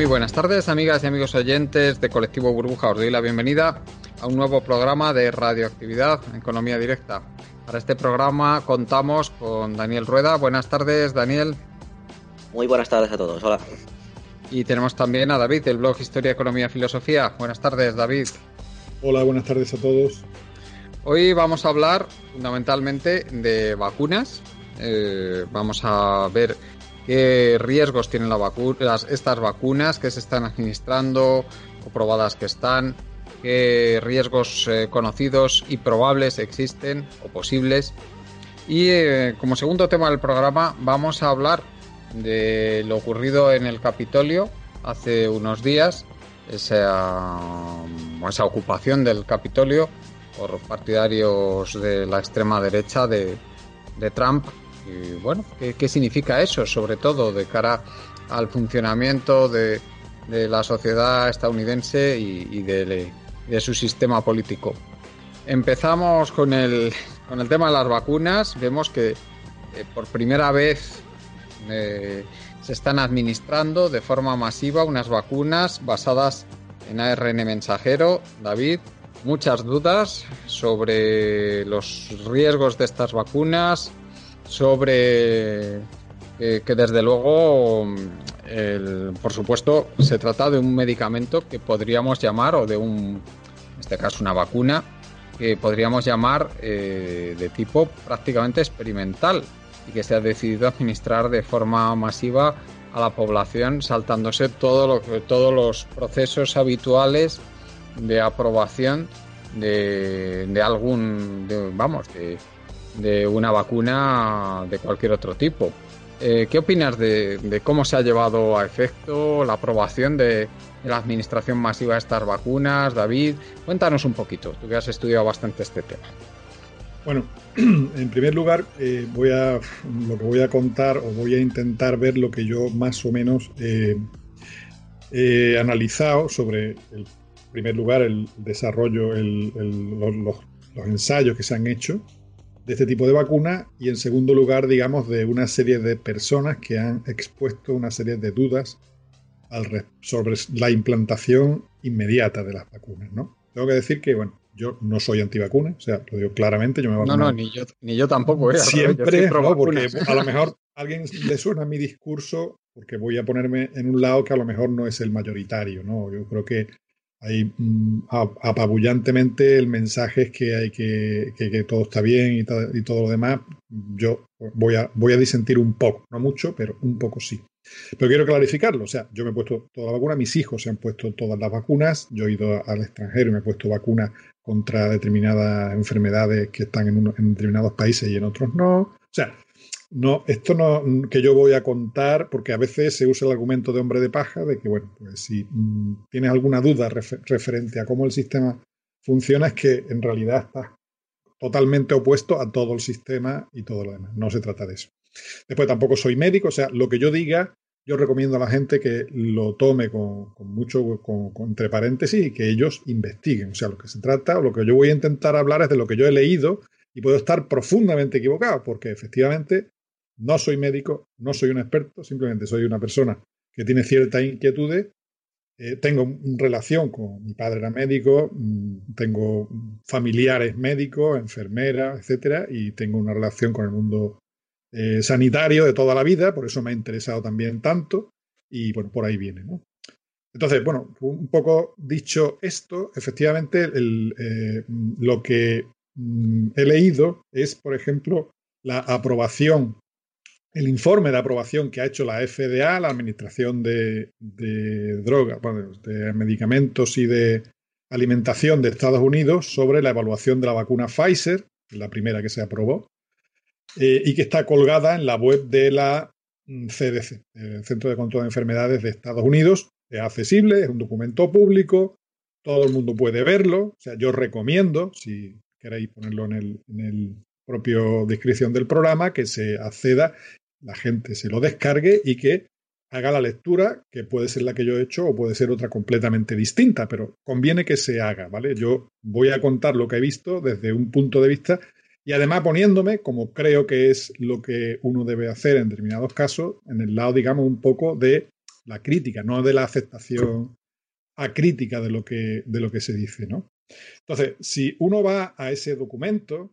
Muy buenas tardes, amigas y amigos oyentes de Colectivo Burbuja. Os doy la bienvenida a un nuevo programa de radioactividad en Economía Directa. Para este programa contamos con Daniel Rueda. Buenas tardes, Daniel. Muy buenas tardes a todos. Hola. Y tenemos también a David, del blog Historia, Economía, Filosofía. Buenas tardes, David. Hola, buenas tardes a todos. Hoy vamos a hablar fundamentalmente de vacunas. Eh, vamos a ver qué riesgos tienen la vacu las, estas vacunas que se están administrando o probadas que están, qué riesgos eh, conocidos y probables existen o posibles. Y eh, como segundo tema del programa vamos a hablar de lo ocurrido en el Capitolio hace unos días, esa, esa ocupación del Capitolio por partidarios de la extrema derecha de, de Trump bueno, ¿qué, ¿qué, significa eso? Sobre todo de cara al funcionamiento de, la sociedad estadounidense y, de, su sistema político. Empezamos con el, con el tema de las vacunas. Vemos que eh, por primera vez eh, se están administrando de forma masiva unas vacunas basadas en ARN mensajero. David, muchas dudas sobre los riesgos de estas vacunas, sobre eh, que desde luego, por supuesto, se trata de un medicamento que podríamos llamar, o de un, en este caso una vacuna, que podríamos llamar eh, de tipo prácticamente experimental y que se ha decidido administrar de forma masiva a la población saltándose todo lo, todos los procesos habituales de aprobación de, de algún, de, vamos, de, de una vacuna de cualquier otro tipo. Eh, ¿Qué opinas de, cómo se ha llevado a efecto la aprobación de, la administración masiva de estas vacunas, David? Cuéntanos un poquito, tú que has estudiado bastante este tema. Bueno, en primer lugar, eh, voy a, lo que voy a contar o voy a intentar ver lo que yo más o menos he eh, analizado sobre, el, en primer lugar, el desarrollo, el, los ensayos que se han hecho de este tipo de vacuna y en segundo lugar, digamos, de una serie de personas que han expuesto una serie de dudas al sobre la implantación inmediata de las vacunas, ¿no? Tengo que decir que, bueno, yo no soy antivacuna, o sea, lo digo claramente, yo me No, no, ni yo, ni yo tampoco. ¿eh? Siempre, no, porque a lo mejor a alguien le suena mi discurso porque voy a ponerme en un lado que a lo mejor no es el mayoritario, ¿no? Yo creo que Ahí mm, apabullantemente el mensaje es que hay que, que, todo está bien y, y, todo lo demás. Yo voy a, voy a disentir un poco, no mucho, pero un poco sí. Pero quiero clarificarlo, o sea, yo me he puesto toda la vacuna, mis hijos se han puesto todas las vacunas, yo he ido al extranjero y me he puesto vacunas contra determinadas enfermedades que están en, uno, en determinados países y en otros no. O sea, no, esto no que yo voy a contar, porque a veces se usa el argumento de hombre de paja, de que, bueno, pues si mmm, tienes alguna duda refer referente a cómo el sistema funciona, es que en realidad está totalmente opuesto a todo el sistema y todo lo demás. No se trata de eso. Después tampoco soy médico, o sea, lo que yo diga yo recomiendo a la gente que lo tome con, mucho, con, entre paréntesis, y que ellos investiguen. O sea, lo que se trata, o lo que yo voy a intentar hablar es de lo que yo he leído y puedo estar profundamente equivocado, porque efectivamente no soy médico, no soy un experto, simplemente soy una persona que tiene ciertas inquietudes. Eh, tengo relación con mi padre era médico, mm, tengo familiares médicos, enfermeras, etcétera, y tengo una relación con el mundo eh, sanitario de toda la vida, por eso me ha interesado también tanto, y bueno, por ahí viene, ¿no? Entonces, bueno, un poco dicho esto, efectivamente, eh, lo que mm, he leído es, por ejemplo, la aprobación, el informe de aprobación que ha hecho la FDA, la Administración de, Drogas, de Medicamentos y de Alimentación de Estados Unidos sobre la evaluación de la vacuna Pfizer, la primera que se aprobó, eh, y que está colgada en la web de la CDC, mm, el Centro de Control de Enfermedades de Estados Unidos. Es accesible, es un documento público, todo el mundo puede verlo. O sea, yo recomiendo, si queréis ponerlo en el propio descripción del programa, que se acceda, la gente se lo descargue y que haga la lectura, que puede ser la que yo he hecho o puede ser otra completamente distinta, pero conviene que se haga, ¿vale? Yo voy a contar lo que he visto desde un punto de vista y además poniéndome, como creo que es lo que uno debe hacer en determinados casos, en el lado, digamos, un poco de la crítica, no de la aceptación acrítica de lo que, de lo que se dice, ¿no? Entonces, si uno va a ese documento,